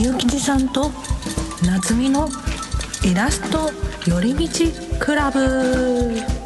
みゆきじさんと夏美のイラスト寄り道クラブ。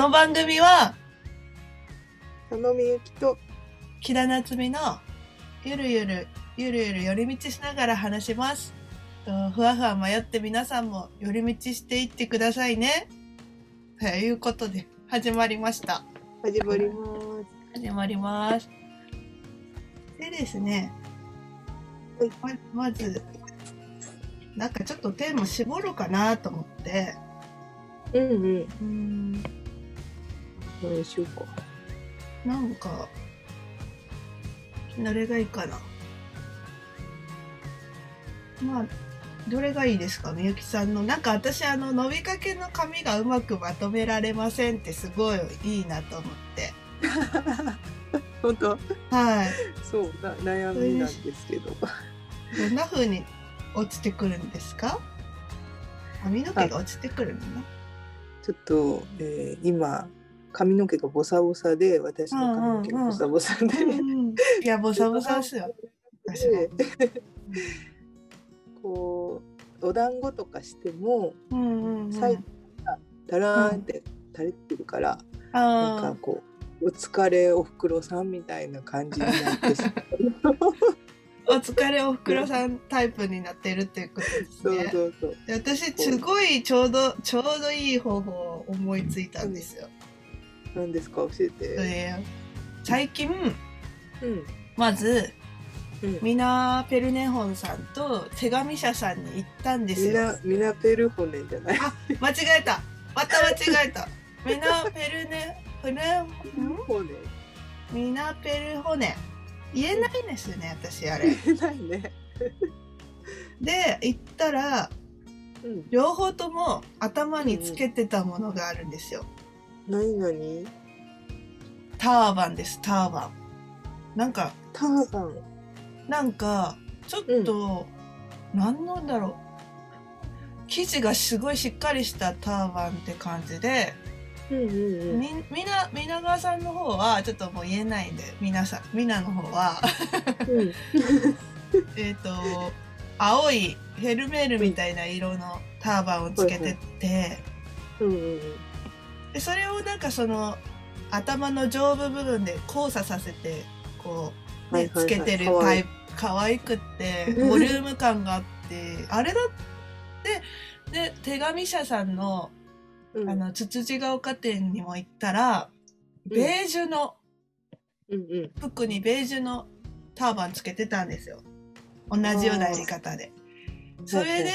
の番組は佐野みゆきと木田夏美のゆるゆるゆるゆる寄り道しながら話します。とふわふわ迷って皆さんも寄り道していってくださいね。ということで始まりました。始まります。始まります。でですねはい。ままずなんかちょっとテーマ絞ろうかなと思って。うんうん。うん何しようか。なんかどれがいいかな。まあどれがいいですかみゆきさんの。なんか私あの伸びかけの髪がうまくまとめられませんってすごいいいなと思って。本当？はい。そうな悩みなんですけど。どんな風に落ちてくるんですか？髪の毛が落ちてくるの？ねちょっと、えー今髪の毛がボサボサで私の髪の毛がボサボサで。うんいやボサボサですよ。こうお団子とかしてもうんうんうん。最後ダラーンって垂れてるから、なんあかこうお疲れおふくろさんみたいな感じになってしまう。ー お疲れおふくろさんタイプになってるっていうことですそうねそうそう。で私すごいちょうどちょうどいい方法を思いついたんですよ。何ですか？教えて。で最近うん。まずうんミナ・ペルネホンさんと手紙社さんに行ったんですよ。ミナミナペルホネじゃない？あ間違えたまた間違えた。ミナ・ペルネペルんホネ？ミナ・ペルホネ言えないですね私あれ。言えないね。で行ったらうん。両方とも頭につけてたものがあるんですよ。何？何ターバンですターバン。なんかターバン。なんかちょっと、なんなんだろう。生地がすごいしっかりしたターバンって感じで、うんうんうん。みみな皆川さんの方はちょっともう言えないんで皆さん皆の方は。うん。えっと青いフェルメールみたいな色のターバンをつけてって、うんうんでそれをなんかその頭の上部部分で交差させてこう、ねつけてるタイプ可愛くって ボリューム感があってあれだってで手紙社さんのうん。あのつつじが丘店にも行ったらうん。ベージュのうんうん。服にベージュのターバンつけてたんですよ。同じようなやり方で。それで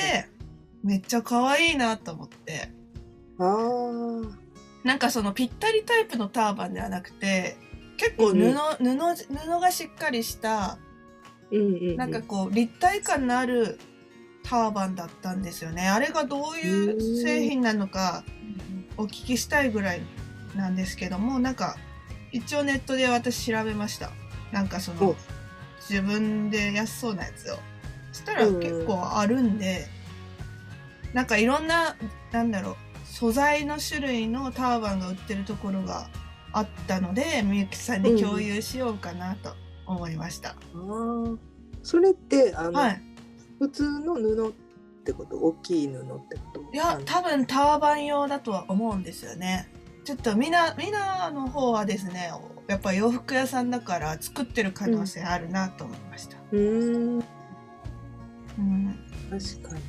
めっちゃ可愛いなと思って。ああ。なんかそのぴったりタイプのターバンではなくて結構布、うんうん。布布がしっかりしたうんうんうん。なんかこう立体感のあるターバンだったんですよね。あれがどういう製品なのかお聞きしたいぐらいなんですけどもなんか一応ネットで私調べました。なんかそのお。自分で安そうなやつを。そしたら結構あるんで、なんかいろんななんだろう素材の種類のターバンが売ってるところがあったのでみゆきさんに共有しようかなと思いました、ああ。それってあの、はい。普通の布ってこと？大きい布ってこと？いや多分ターバン用だとは思うんですよね。ちょっとみなみなの方はですねやっぱ洋服屋さんだから作ってる可能性あるなと思いました、うーん。うん。確かに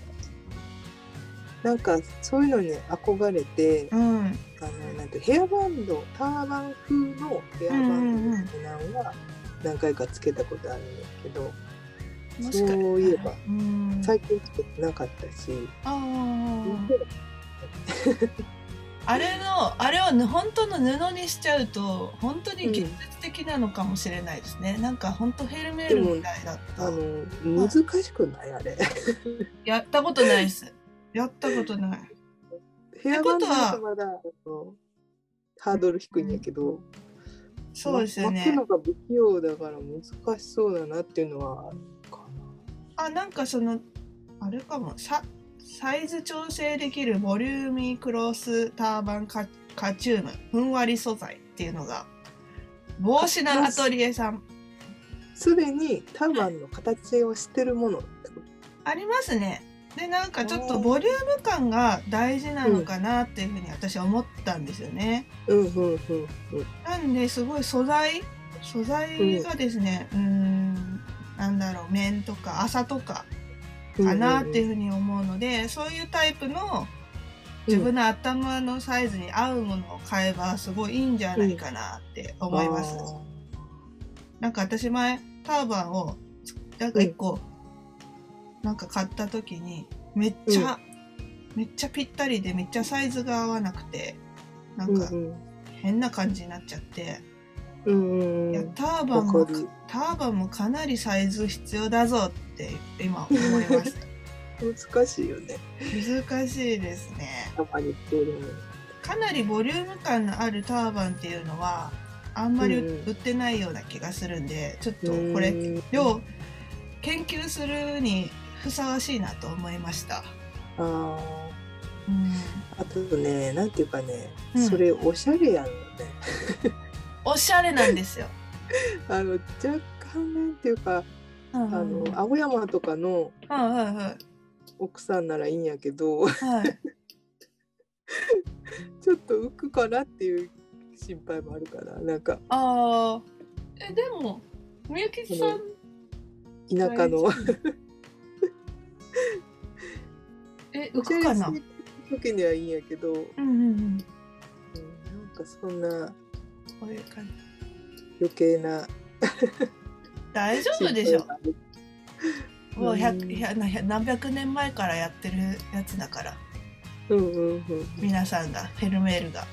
なんかそういうのに憧れてうん、あのなんてヘアバンドターバン風のヘアバンドみたいなのは何回かつけたことあるんですけど、もしかそういえばうん。最近つけてなかったし、あ れのあれをぬ本当の布にしちゃうと本当に現実的なのかもしれないですね、なんか本当フェルメールみたいだった。あの難しくない？あれ。やったことないですやったことないヘアバとはだとまハードル低いんやけど、そうですよね巻く。のが不器用だから難しそうだなっていうのはあるかあ、なんかその、あれかも、さサイズ調整できるボリューミークロスターバンカカチューム、ふんわり素材っていうのが、帽子のアトリエさん、な。すでにターバンの形をしてるものありますね。で、なんかちょっとボリューム感が大事なのかなっていうふうに私は思ったんですよね。とうんうんうんうん。なんですごい素材素材がですね、うーん、なんだろう、面とか麻とかかなっていうふうに思うので、そういうタイプの自分の頭のサイズに合うものを買えばすごいいいんじゃないかなって思います。なんか私前ターバンをなんか一個、なんか買った時にめっちゃ、めっちゃぴったりでめっちゃサイズが合わなくてなんかうん変な感じになっちゃって、うんうんいやうん。ターバンもターバンもかなりサイズ必要だぞって今思いました。難しいよね。難しいですね。かなりボリューム感のあるターバンっていうのはあんまりうんうん。売ってないような気がするんでちょっとこれうん。要研究するにふさわしいなと思いました。ああ。うん、あとね、なんていうかね、うんそれおしゃれやんのね。おしゃれなんですよ。あの、若干なんていうか、ああの、青山とかの奥さんならいいんやけど、はい。ちょっと浮くかなっていう心配もあるから、なんか、ああえでもみゆきさん田舎の、え浮くかな。時にはいいんやけど、うんうんうんうん。なんかそんなこういう感じ。余計な大丈夫でしょ？もううん百百何百年前からやってるやつだからうんうん皆さんがフェルメールが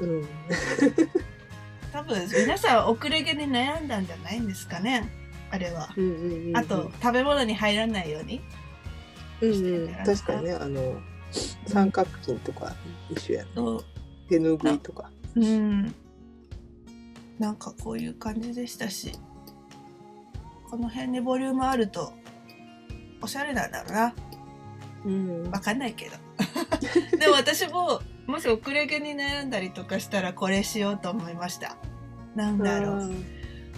うんうん。多分皆さん遅れ毛に悩んだんじゃないんですかね？あれは。うんうんうん、あと、食べ物に入らないように。うんうん確かにねあの三角筋とか一緒やそう手ぬぐいとかうん。なんかこういう感じでしたし、この辺にボリュームあると、おしゃれなんだろうな。うんわかんないけど。でも私も、もし遅れ毛に悩んだりとかしたらこれしようと思いました。なんだろう。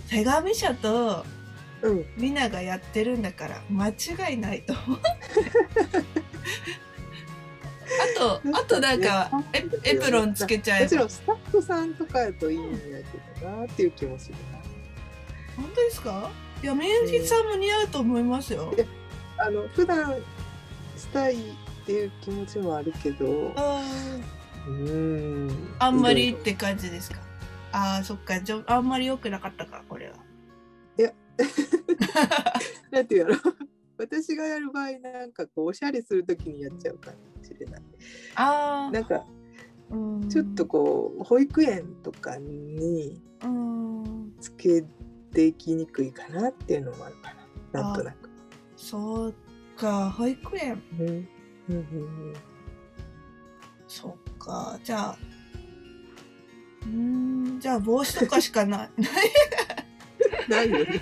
手紙社とうんみんながやってるんだから間違いないと思う。あと、あとなんかエエプロンつけちゃえばもちろん。スタッフさんとかやといいんやけどなっていう気もする本当ですか？いや、みゆきさんも似合うと思いますよ。なあの普段したいっていう気持ちもあるけどうんあんまりって感じですか？ああ、そっか。じゃあんまり良くなかったか、これは。なんていうやろ私がやる場合なんかこうおしゃれするときにやっちゃうかもしれないああ。なんかうんちょっとこう保育園とかにうん。つけていきにくいかなっていうのもあるかななんとなく。そうか、保育園。うんうんうんそっか。じゃあ。うーん、じゃあ帽子とかしかない。うん、ないよね。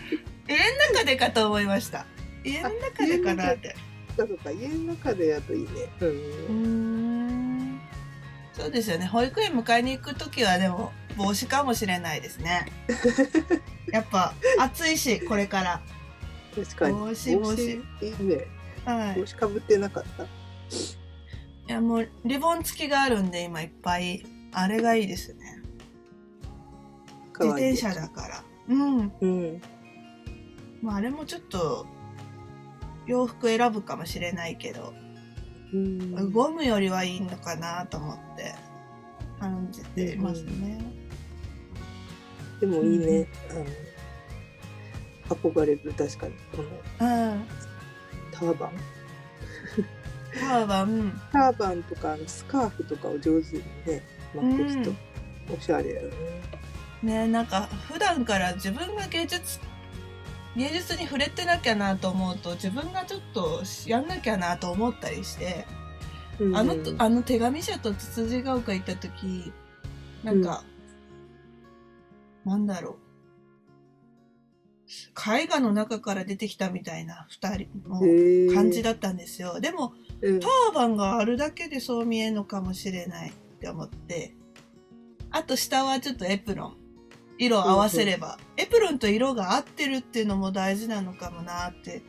家の中でかと思いました。家の中でかなって。そうか家の中でやといいね。うん。そうですよね。保育園迎えに行くときはでも帽子かもしれないですね。やっぱ暑いし、これから。確かに。帽子帽子いいね。はい。帽子かぶってなかった。いやもうリボン付きがあるんで今いっぱい。あれがいいですね。自転車だから。うん。うん。まああれもちょっと洋服選ぶかもしれないけど、うん。ゴムよりはいいのかなと思って感じていますね。でもいいね。あの憧れる確かにこのうん。ターバン。ターバン、ターバンとかスカーフとかを上手にね巻く人、おしゃれやよね。ねなんか普段から自分が芸術芸術に触れてなきゃなと思うと自分がちょっとやんなきゃなと思ったりして、うんあのあの手紙者とつつじが丘行った時なんか、なんだろう。絵画の中から出てきたみたいな二人の感じだったんですよ。でも、うんターバンがあるだけでそう見えるのかもしれないって思って。あと下はちょっとエプロン。色を合わせれば。エプロンと色が合ってるっていうのも大事なのかもなって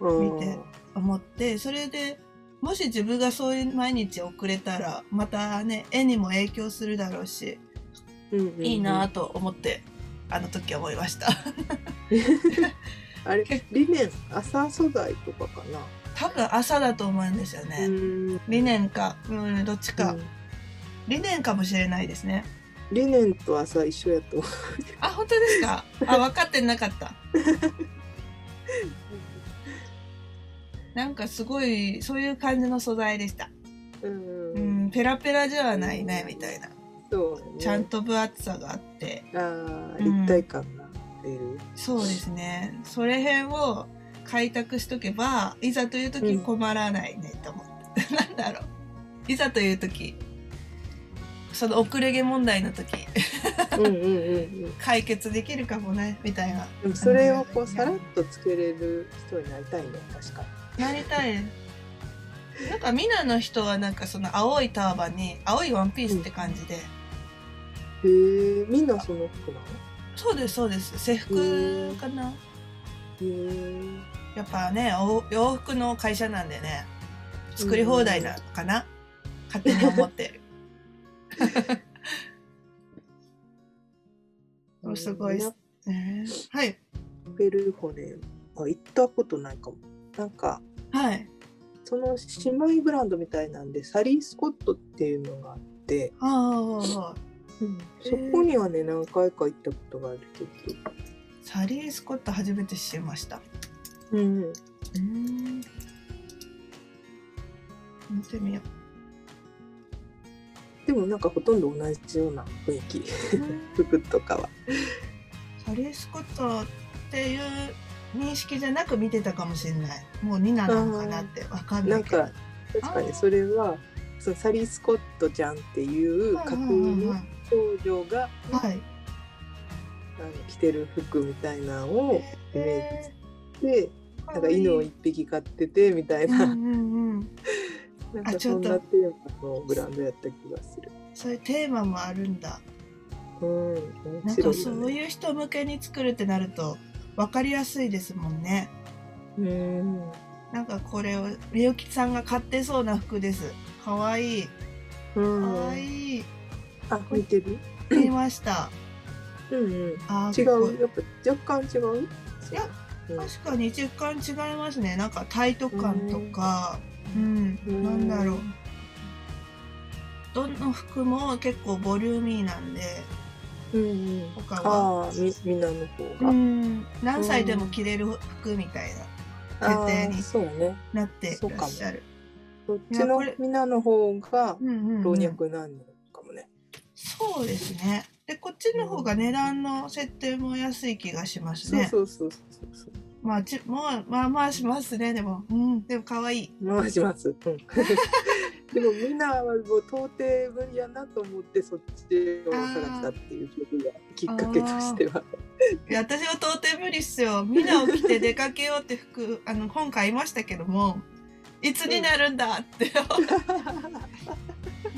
見て思って、それで、もし自分がそういう毎日送れたら、またね、絵にも影響するだろうし、うんうんうんいいなと思って、あの時思いました。あれリネン朝素材とかかな？多分朝だと思うんですよね。うんリネンか、うん、どっちか。うんリネンかもしれないですね。リネンと朝一緒やと思あ、本当ですか？あ、分かってなかった。なんかすごい、そういう感じの素材でした。う、ううんん、ペラペラじゃないね、みたいな。そうねちゃんと分厚さがあって。あー立体感が出る、そうですね。それ辺を開拓しとけば、いざという時困らないね、と思って。なんだろう。いざという時、その遅れ毛問題の時、うんうんうんうん。解決できるかもね、みたいな。でもそれをこうさらっとつけれる人になりたいね確かなりたい。なんかミナの人はなんかその青いターバンに青いワンピースって感じで、にへえみんなその服なの？そうですそうです。制服かな。へえやっぱねお洋服の会社なんでね作り放題なのかな、勝手に思ってる すごいっすね。はい。ペルホネあ行ったことないかも。なんかはい。その姉妹ブランドみたいなんでサリー・スコットっていうのがあって、ああそこにはね何回か行ったことがあるけど。サリー・スコット初めて知りました。うん。うん。見てみよでもなんかほとんど同じような雰囲気。う服とかは。サリー・スコットっていう認識じゃなく見てたかもしれない。もうニナなのかなってわかんなけど。ないんか確かにそれはそのサリー・スコットちゃんっていう架空の少女がはい。あの着てる服みたいなのをイメージしてなんか犬を一匹飼っててみたいな、うんうんうんなんかあちょっと。そんなテーマのブランドやった気がする。そういうテーマもあるんだ。うん、面なんかそうね。いう人向けに作るってなると分かりやすいですもんね。うん、なんかこれをみゆきさんが買ってそうな服です。かわいい。かうん、わいい。あ、似てる？見ました。うんうん。あー違こう、やっぱ若干違う？いやうん、確かに若干違いますね。なんかタイト感とか。うん、うん。なんだろう。どの服も結構ボリューミーなんでうんうん。他は。ああ、み、みんなの方うが。ん。何歳でも着れる服みたいなあ設定にーそうね。なってらっしゃる。そっちのみんなの方が老若男女かもね。そうですね。でこっちの方が値段の設定も安い気がしますそうねそうそうそうそう。まあちもうまあまあしますねでも。うん。でも可愛い。回します。うん。でもみんなはもう到底無理やなと思ってそっちを探したっていうことがきっかけとしては。いや私は到底無理っすよ。みんなを着て出かけようって服 あの本買いましたけどもいつになるんだって、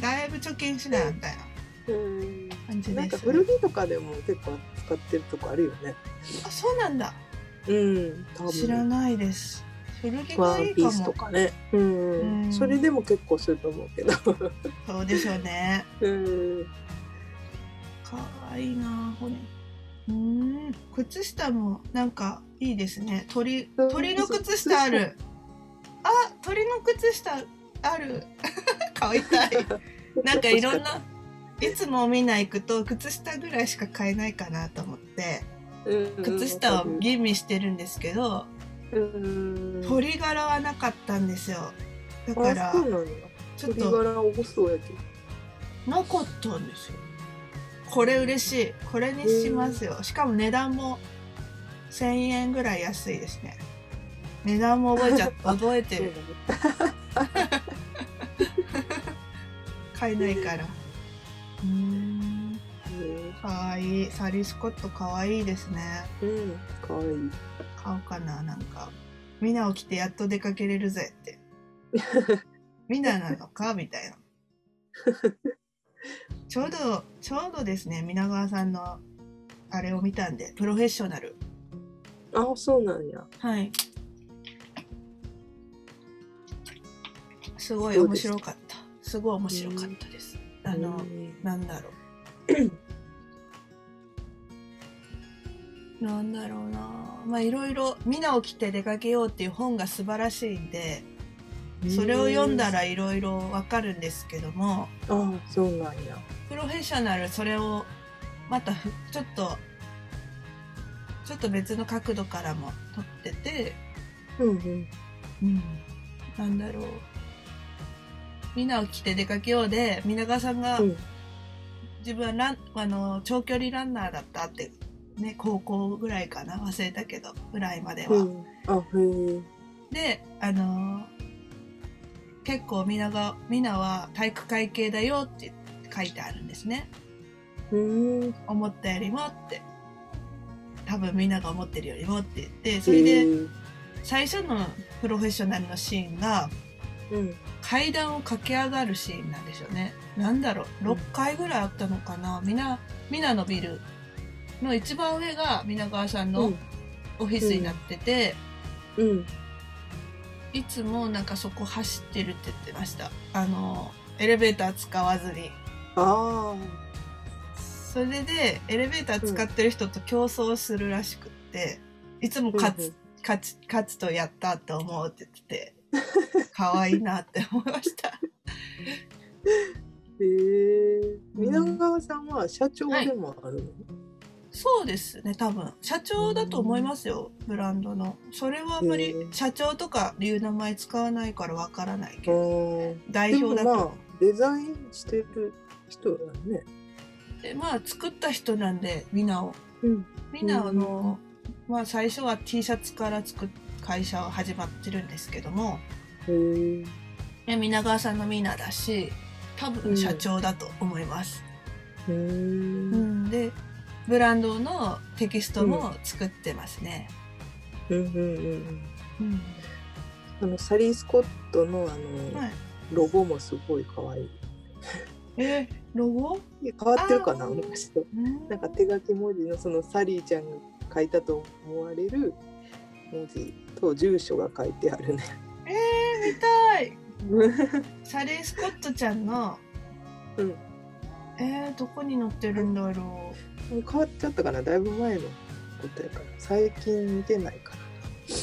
だいぶ貯金しないみたいなうん。感じなんか古着とかでも結構使ってるとこあるよね。あそうなんだうん、多分。知らないです。古着ワがいいかースともかね。うん、うん。それでも結構すると思うけど。そうでしょうね。うん、かわいいなこれうーん。靴下もなんかいいですね。鳥うん鳥の靴下ある。あ鳥の靴下ある。買いたい。なんかいろんないつもみんな行くと靴下ぐらいしか買えないかなと思って。うん靴下を吟味してるんですけどうん、鳥柄はなかったんですよ。だからちょっと柄多そうやけど。なかったんですよ。これ嬉しい。これにしますよ。しかも値段も1000円ぐらい安いですね。値段も覚えちゃ 覚えてる。買えないから。うーんかわいいサリー・スコットかわいいですね。うん。かわい。い買おうかななんか。みんな起きてやっと出かけれるぜって。みんななのか？みたいな。ちょうどちょうどですね皆川さんのあれを見たんでプロフェッショナル。あそうなんや。はい。すごい面白かった。すごい面白かったです。あの、うんなんだろうなんだろうな。まあいろいろ「みんな起きて出かけよう」っていう本が素晴らしいんでそれを読んだらいろいろわかるんですけどもあそうなんや。プロフェッショナルそれをまたふちょっとちょっと別の角度からも撮ってて、うんうん。うん、なんだろう。みんな起きて出かけようで皆川さんがうん。自分はランあの長距離ランナーだったってね高校ぐらいかな忘れたけどぐらいまでは。うん。であの結構みんながみんなは体育会系だよって書いてあるんですね。うん思ったよりもって。多分みんなが思ってるよりもって言ってそれで最初のプロフェッショナルのシーンがうん。階段を駆け上がるシーンなんでしょうね。なんだろう。うん6階ぐらいあったのかな。みなみなのビルの一番上が皆川さんのうん。オフィスになってて、うん。いつもなんかそこ走ってるって言ってました。あのエレベーター使わずに。あそれでエレベーター使ってる人と競争するらしくって、いつも勝つ、うんうん。勝つ勝つとやったって思うって言ってて可愛いなって思いました。へえ皆川さんは社長でもあるの、そうですね多分。社長だと思いますよ、ブランドの。それはあんまり社長とかいう名前使わないからわからないけあどー。代表だと、でもまあデザインしてる人だね。でまあ作った人なんでみん。なをうんみんなあの、まあ最初は T シャツから作っ会社は始まってるんですけどもへえね皆川さんのみんなだし多分社長だと思います、ううんんでブランドのテキストも作ってますね、うんうんうんうん。あのサリー・スコットのあの、はい、ロゴもすごい可愛い。えーロゴ、変わってるかな昔とうん。なんか手書き文字のそのサリーちゃんが書いたと思われる文字と住所が書いてあるね。えー、見たい。サリー・スコットちゃんの。うん、えー、どこに載ってるんだろもう変わっちゃったかなだいぶ前のことやから。最近見てないかう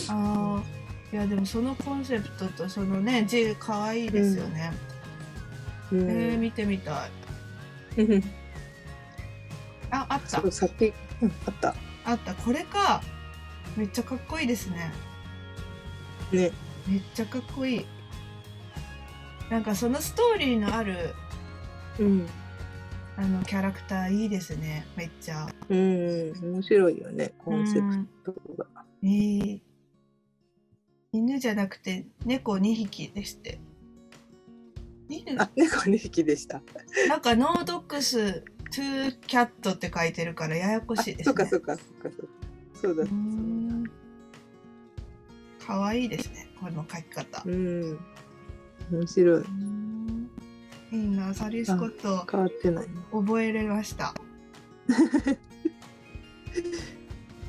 あー。いやでもそのコンセプトとそのね字可愛いですよね、な。うん。えー、見てみたい。ああった。そうさっき、うん、あった。あった。これか。めっちゃかっこいいですね。ね。めっちゃかっこいい。なんかそのストーリーのあるうん、あのキャラクターいいですねめっちゃうん、面白いよねコンセうんプトが。えー犬じゃなくて猫2匹でして犬あ猫2匹でした。なんか no dogs two cats って書いてるからややこしいですねそっかそっかそっかそっか。そうだうー。んかわいいですねこの書き方うん。面白い。いいなサリー・スコット変わってない。覚えれました。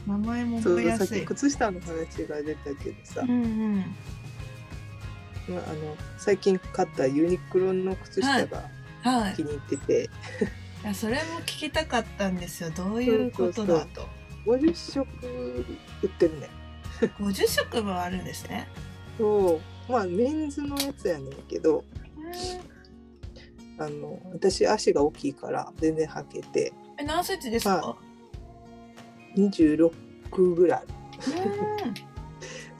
名前もそう覚えやすい。靴下の話が出たけどさ、うんうん。まあ、あの最近買ったユニクロの靴下がはい。気に入ってて、いやそれも聞きたかったんですよ。どういうことだと。50色売ってるね50色もあるんですね。そう。まあメンズのやつやねんけどあの私足が大きいから全然履けて。え何センチですか、26ぐらい。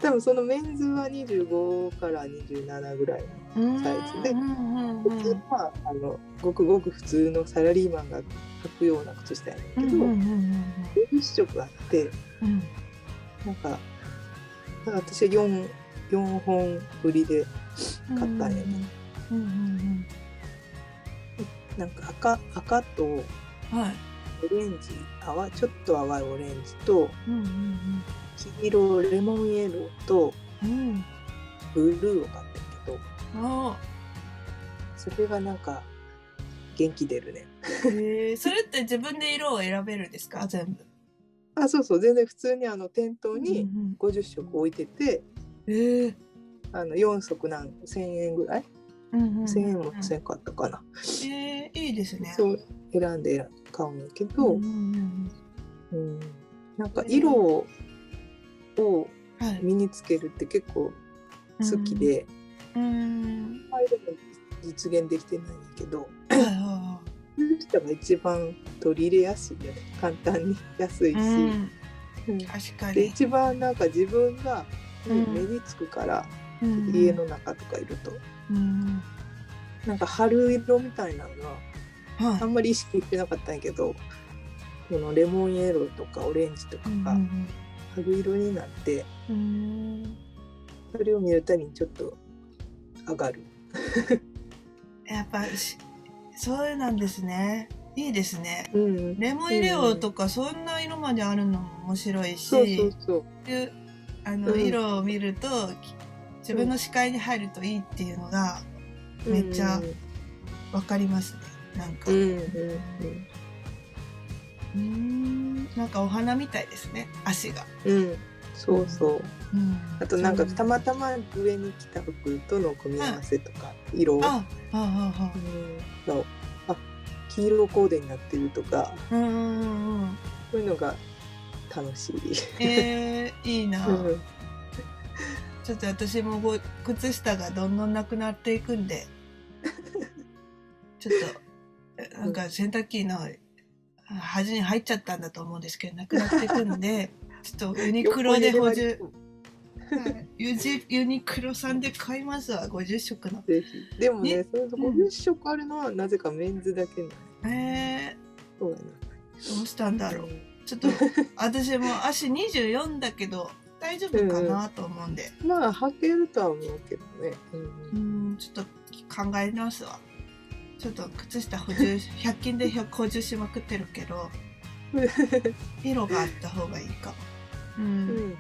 多分そのメンズは25から27ぐらいのサイズで。うんうんうん普通はあのごくごく普通のサラリーマンが履くような靴下やねんけど、うんうんうん50色あってうん。うんなんかなんか私は 4, 4本売りで買ったんやね、うんうんなんか赤赤とうんはい。オレンジ淡ちょっと淡いオレンジとうんうん黄色レモンイエローとうん。うんブルーを買ったけどあそれがなんか元気出るね。えそれって自分で色を選べるんですか？全部。あそうそう全然普通にあの店頭うにん50色置いてて、うんええあの4足なん1000円ぐらいうんうんうん1000円もせんかったかな、えー、いいですね。そう選んで買うんだけど、うんなんか色を身につけるって結構好きで、うん。あれでも実現できてないんだけど。はいはそういう人が一番取り入れやすいよね。簡単に安いし、うん。うん。確かに。で一番なんか自分がうん目につくから、うん家の中とかいると。うん。なんか春色みたいなのがはい。あんまり意識してなかったんやけどこのレモンイエローとかオレンジとかがうん春色になってうん。うんそれを見るたびにちょっと上がる。やっぱしそうなんですね。いいですね。うん、レモン入れようとかそんな色まであるのも面白いし、そうそうそう。あの、うん。色を見るとき自分の視界に入るといいっていうのがめっちゃわかりますね。なんか。うんうんうーん。なんかお花みたいですね。足が、うん、うん、そうそう。うん、あとなんかたまたま上に着た服との組み合わせとか色、ああああうん、のあ黄色コーデになってるとか。あうんうんうんうん。そういうのが楽しい。えー、いいな、うんちょっと私もご靴下がどんどんなくなっていくんで。ちょっとえ なんか洗濯機の端に入っちゃったんだと思うんですけどなくなっていくんで ちょっとユニクロで補充はいユジユニクロさんで買いますわ50色の。でもね、ね？それと50色あるのはなぜかメンズだけなの。えそうやな。ー、どうしたんだろう。ちょっと 私も足24だけど大丈夫かなと思うんで。まあ履けるとは思うけどね。うん。うんちょっと考え直すわ。ちょっと靴下補充100均で補充しまくってるけど 色があった方がいいかも。う、うん。ん、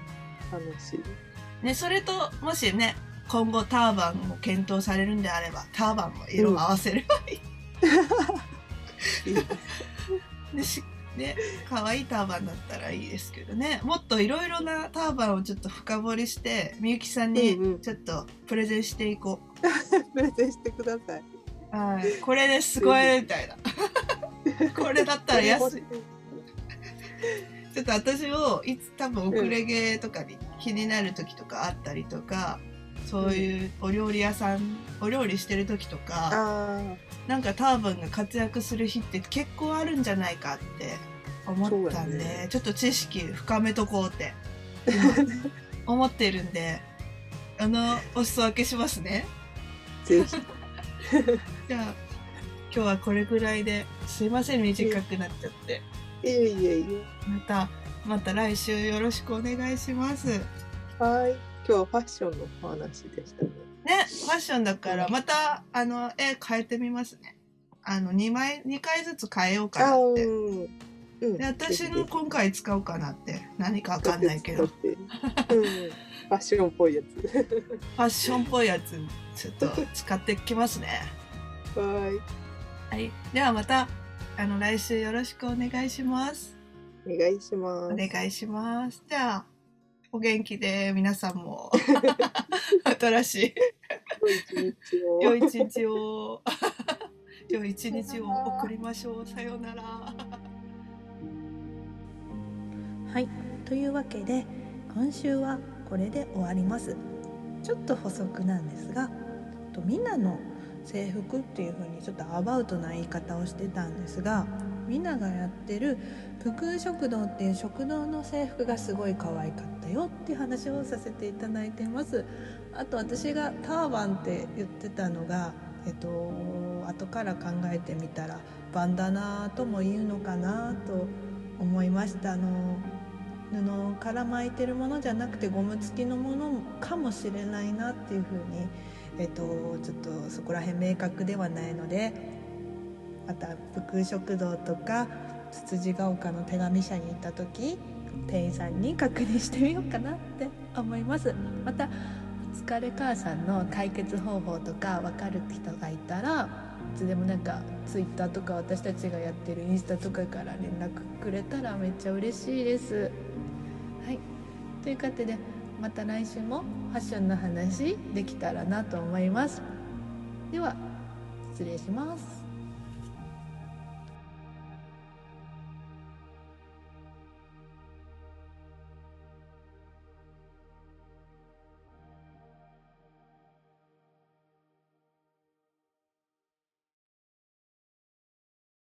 楽しい。ねそれともしね今後ターバンも検討されるんであればターバンも色を合わせればいい、いい でしね可愛いターバンだったらいいですけどね。もっといろいろなターバンをちょっと深掘りしてみゆきさんにちょっとプレゼンしていこ プレゼンしてください。う、はい。これですごいみたいな。これだったら安い。ちょっと私をいつ多分遅れ毛とかに気になる時とかあったりとか、そういうお料理屋さんお料理してる時とか、あなんかターバンが活躍する日って結構あるんじゃないかって思ったんで、ねちょっと知識深めとこうって今 思ってるんであのお裾分けしますねあ、ぜひ。じゃあ今日はこれぐらいですいません短くなっちゃって。いえいえいまたまた来週よろしくお願いします。はい。今日はファッションのお話でしたね。ファッションだからまたあの絵変えてみますね。あの2枚二回ずつ変えようかあなって。うん。うん。で私の今回使おうかなって何かわかんないけどファッションっぽいやつ。ァッションっぽいやつちょっと使ってきますね。はい。はい、ではまたあの来週よろしくお願いします。お願いしまおす。願いします。じゃあお元気で皆さんも 新しい良い一日を。良い一日を 良い一日を送りましょう。さようなら。はいというわけで今週はこれで終わりますちょっと補足なんですがとみんなの制服っていう風にちょっとアバウトな言い方をしてたんですがみんながやってる福空食堂っていう食堂の制服がすごい可愛かったよっていう話をさせていただいてます。あと私がターバンって言ってたのがえっと後から考えてみたらバンダナとも言うのかなと思いました。あの布から巻いてるものじゃなくてゴム付きのものかもしれないなっていうふうに、えっと、ちょっとそこら辺明確ではないのでまた福食堂とかつつじが丘の手紙社に行った時店員さんに確認してみようかなって思います。また疲れ母さんの解決方法とか分かる人がいたらいつでもなんかツイッターとか私たちがやってるインスタとかから連絡くれたらめっちゃ嬉しいです。はい。ということでまた来週もファッションの話できたらなと思います。では失礼します。